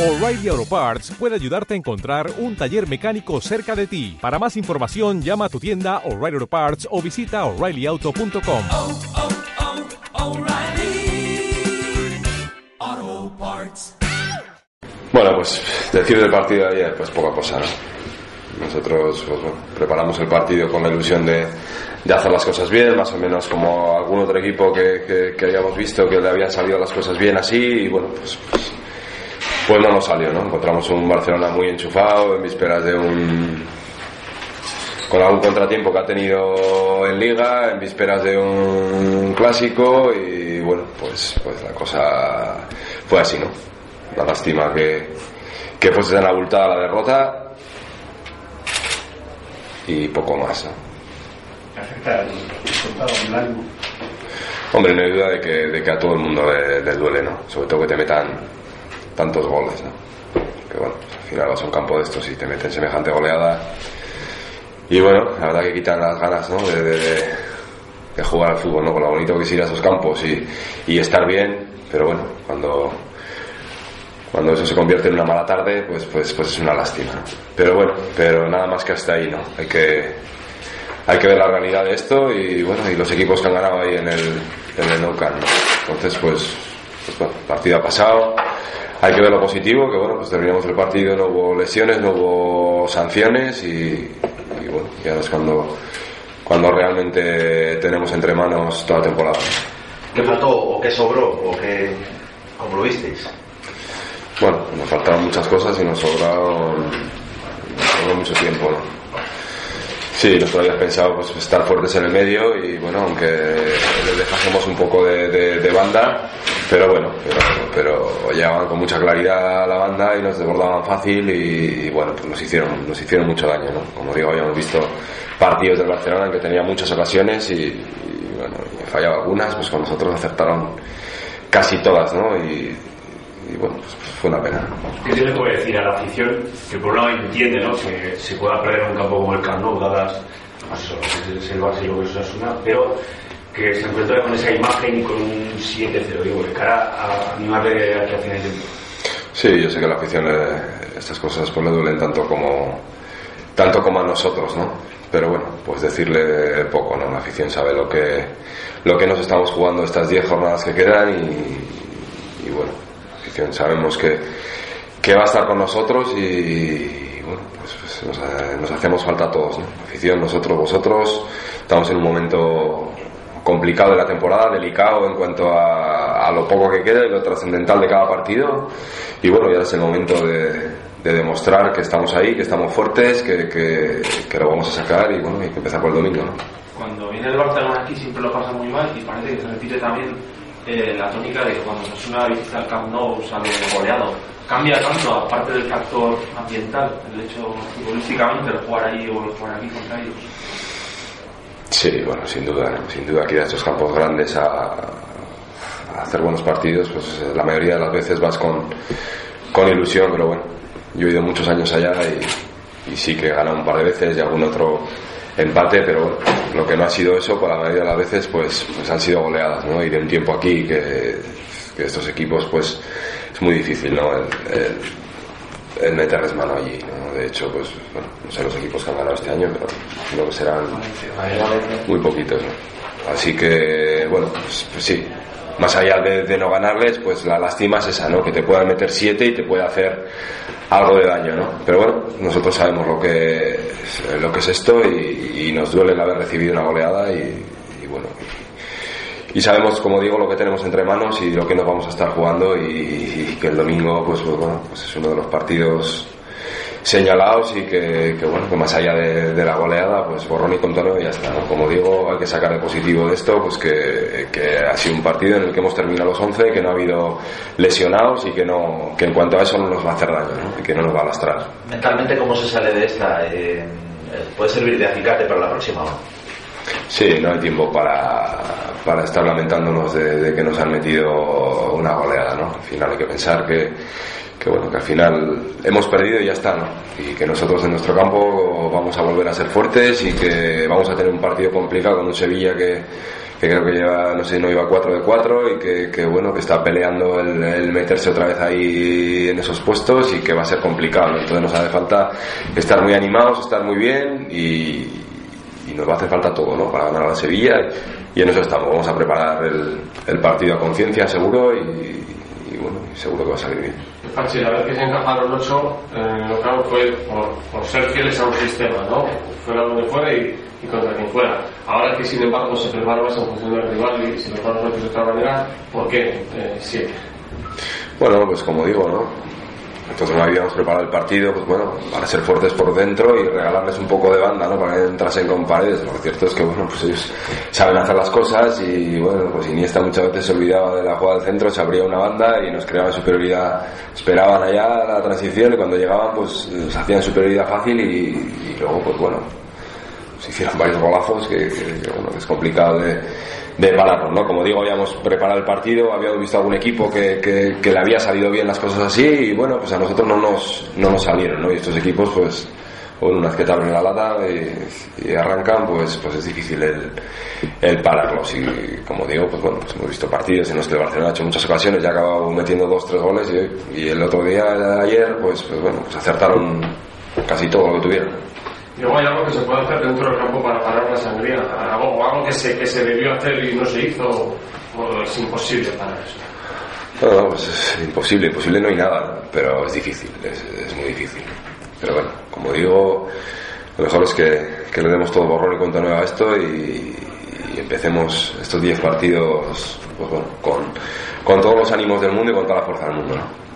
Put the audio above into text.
O'Reilly Auto Parts puede ayudarte a encontrar un taller mecánico cerca de ti. Para más información, llama a tu tienda O'Reilly Auto Parts o visita oreillyauto.com. oh, oh, O'Reilly Auto Parts. Bueno, pues decir del partido de ayer, pues poca cosa, ¿no? Nosotros pues, bueno, preparamos el partido con la ilusión de, de hacer las cosas bien, más o menos como algún otro equipo que, que, que habíamos visto que le habían salido las cosas bien así y bueno, pues, pues, pues no nos salió, ¿no? Encontramos un Barcelona muy enchufado en vísperas de un con algún contratiempo que ha tenido en liga, en vísperas de un clásico y bueno, pues, pues la cosa fue así, ¿no? Una lástima que, que fuese tan abultada la derrota y poco más, ¿no? afecta el resultado en el ánimo. Hombre, no hay duda de que, de que a todo el mundo le, le duele, ¿no? Sobre todo que te metan tantos goles, ¿no? Que bueno, pues al final vas a un campo de estos y te meten semejante goleada. Y bueno, la verdad que quitan las ganas, ¿no? De, de- de- de jugar al fútbol, ¿no? Con lo bonito que es ir a esos campos y, y estar bien, pero bueno, cuando, cuando eso se convierte en una mala tarde, pues, pues, pues es una lástima. ¿no? Pero bueno, pero nada más que hasta ahí, ¿no? Hay que, hay que ver la realidad de esto y bueno, y los equipos que han ganado ahí en el, en el Camp, ¿no? Entonces, pues, pues bueno, partido ha pasado. Hay que ver lo positivo, que bueno, pues terminamos el partido, no hubo lesiones, no hubo sanciones y, y bueno, y ahora es cuando, cuando realmente tenemos entre manos toda la temporada. ¿Qué faltó o qué sobró o qué... ¿Cómo lo visteis? Bueno, nos faltaron muchas cosas y nos sobraron, nos sobró mucho tiempo, ¿no? Sí, nosotros habíamos pensado pues, estar fuertes en el medio y bueno, aunque les dejásemos un poco de, de- de banda, pero bueno, pero, pero llegaban con mucha claridad a la banda y nos desbordaban fácil y, y, bueno, pues nos hicieron, nos hicieron mucho daño, ¿no? Como digo, habíamos visto partidos del Barcelona en que tenía muchas ocasiones y, y, bueno, fallaba algunas, pues con nosotros acertaron casi todas, ¿no? Y, y bueno, pues fue una pena. ¿Qué tiene que decir a la afición que por un lado entiende ¿no? que se pueda perder un campo como el Camp Nou, dadas pues eso, lo que es el Barça y lo que es Osasuna, pero que se encuentra con esa imagen y con un 7-0, digo, de cara a animarle a final de tiempo? Sí, yo sé que a la afición eh, estas cosas pues le duelen tanto como tanto como a nosotros, ¿no? Pero bueno, pues decirle poco, ¿no? La afición sabe lo que lo que nos estamos jugando estas 10 jornadas que quedan y, y bueno, la afición sabemos que que va a estar con nosotros y, y, bueno, pues, pues nos, ha- nos hacemos falta a todos, ¿no? La afición, nosotros, vosotros, estamos en un momento complicado de la temporada, delicado en cuanto a, a lo poco que queda y lo trascendental de cada partido. Y bueno, ya es el momento de, de demostrar que estamos ahí, que estamos fuertes, que, que, que lo vamos a sacar y bueno, hay que empezar por el domingo. ¿no? Cuando viene el Barcelona aquí siempre lo pasa muy mal y parece que se repite también eh, la tónica de que cuando Osasuna visita el Camp Nou sale goleado. Cambia tanto, aparte del factor ambiental, el hecho futbolísticamente, el jugar ahí o jugar aquí contra ellos. Sí, bueno, sin duda, sin duda que ir estos campos grandes a, hacer buenos partidos, pues la mayoría de las veces vas con, con ilusión, pero bueno, yo he ido muchos años allá y, sí que he ganado un par de veces y algún otro empate, pero lo que no ha sido eso, por la mayoría de las veces, pues, pues han sido goleadas, ¿no? Y de un tiempo aquí que, estos equipos, pues, es muy difícil, ¿no? El meterles mano allí, ¿no? De hecho, pues, no sé los equipos que han ganado este año, pero creo que serán muy poquitos. Así que, bueno, pues, pues sí, más allá de, no ganarles, pues la lástima es esa, ¿no? Que te puedan meter siete y te puede hacer algo de daño, ¿no? Pero bueno, nosotros sabemos lo que es, lo que es esto y, nos duele el haber recibido una goleada y bueno, y sabemos, como digo, lo que tenemos entre manos y lo que nos vamos a estar jugando y, y que el domingo, pues, pues, bueno, pues es uno de los partidos señalados y que, que, bueno, que más allá de, de la goleada, pues borrón y contorno y ya está, ¿no? Como digo, hay que sacar el positivo de esto, pues que, que ha sido un partido en el que hemos terminado los 11, que no ha habido lesionados y que no, que en cuanto a eso no nos va a hacer daño, ¿no? Y que no nos va a lastrar. Mentalmente, ¿cómo se sale de esta? Eh, ¿Puede servir de acicate para la próxima? Sí, no hay tiempo para, para estar lamentándonos de, que nos han metido una goleada, ¿no? Al final hay que pensar que, que, bueno, que al final hemos perdido y ya está, ¿no? Y que nosotros en nuestro campo vamos a volver a ser fuertes y que vamos a tener un partido complicado con un Sevilla que, que creo que lleva, no sé, no iba 4 de 4 y que, que, bueno, que está peleando el, el, meterse otra vez ahí en esos puestos y que va a ser complicado. Entonces nos hace falta estar muy animados, estar muy bien y, y nos va a hacer falta todo, ¿no? Para ganar a la Sevilla y en eso estamos. Vamos a preparar el, el partido a conciencia, seguro, y, y, bueno, seguro que va a salir bien. Pachi, la vez que se encajaron ocho, eh, lo claro fue por, por, ser fieles a un sistema, ¿no? Fuera donde fuera y, y, contra quien fuera. Ahora que, sin embargo, se prepara más en función del rival y se prepara de otra manera, ¿por qué eh, siete? Bueno, pues como digo, ¿no? Entonces no habíamos preparado el partido, pues bueno, para ser fuertes por dentro y regalarles un poco de banda, ¿no? Para que entrasen con paredes. Lo cierto es que, bueno, pues ellos saben hacer las cosas y, bueno, pues Iniesta muchas veces se olvidaba de la jugada del centro, se abría una banda y nos creaban superioridad. Esperaban allá la transición y cuando llegaban, pues se hacían superioridad fácil y, luego, pues bueno, se hicieron varios golazos que, que es complicado de de pararnos, ¿no? Como digo, habíamos preparado el partido, habíamos visto algún equipo que, que, le había salido bien las cosas así y bueno, pues a nosotros no nos, no nos salieron, ¿no? Y estos equipos, pues, bueno, una vez que te abren la lata y, arrancan, pues, pues es difícil el, el pararlos. Y como digo, pues bueno, pues hemos visto partidos en los que el Barcelona ha hecho muchas ocasiones y ha acabado metiendo dos, tres goles y, y el otro día, ayer, pues, pues bueno, pues acertaron casi todo lo que tuvieron. Luego hay algo que se puede hacer dentro del campo para parar la sangría, algo, algo que, se, que se debió hacer y no se hizo, o es imposible para eso. No, no, pues es imposible, imposible no hay nada, pero es difícil, es, es muy difícil. Pero bueno, como digo, lo mejor es que, que le demos todo borrón y cuenta nueva a esto y, y empecemos estos 10 partidos pues bueno, con, con todos los ánimos del mundo y con toda la fuerza del mundo. ¿no?